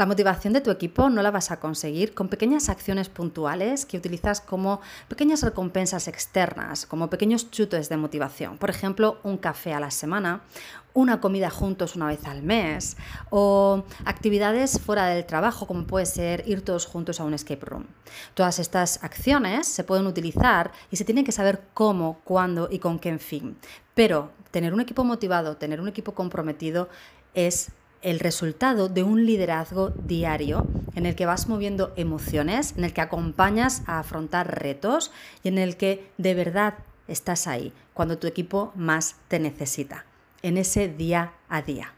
La motivación de tu equipo no la vas a conseguir con pequeñas acciones puntuales que utilizas como pequeñas recompensas externas, como pequeños chutes de motivación. Por ejemplo, un café a la semana, una comida juntos una vez al mes o actividades fuera del trabajo como puede ser ir todos juntos a un escape room. Todas estas acciones se pueden utilizar y se tiene que saber cómo, cuándo y con qué fin. Pero tener un equipo motivado, tener un equipo comprometido es el resultado de un liderazgo diario en el que vas moviendo emociones, en el que acompañas a afrontar retos y en el que de verdad estás ahí cuando tu equipo más te necesita, en ese día a día.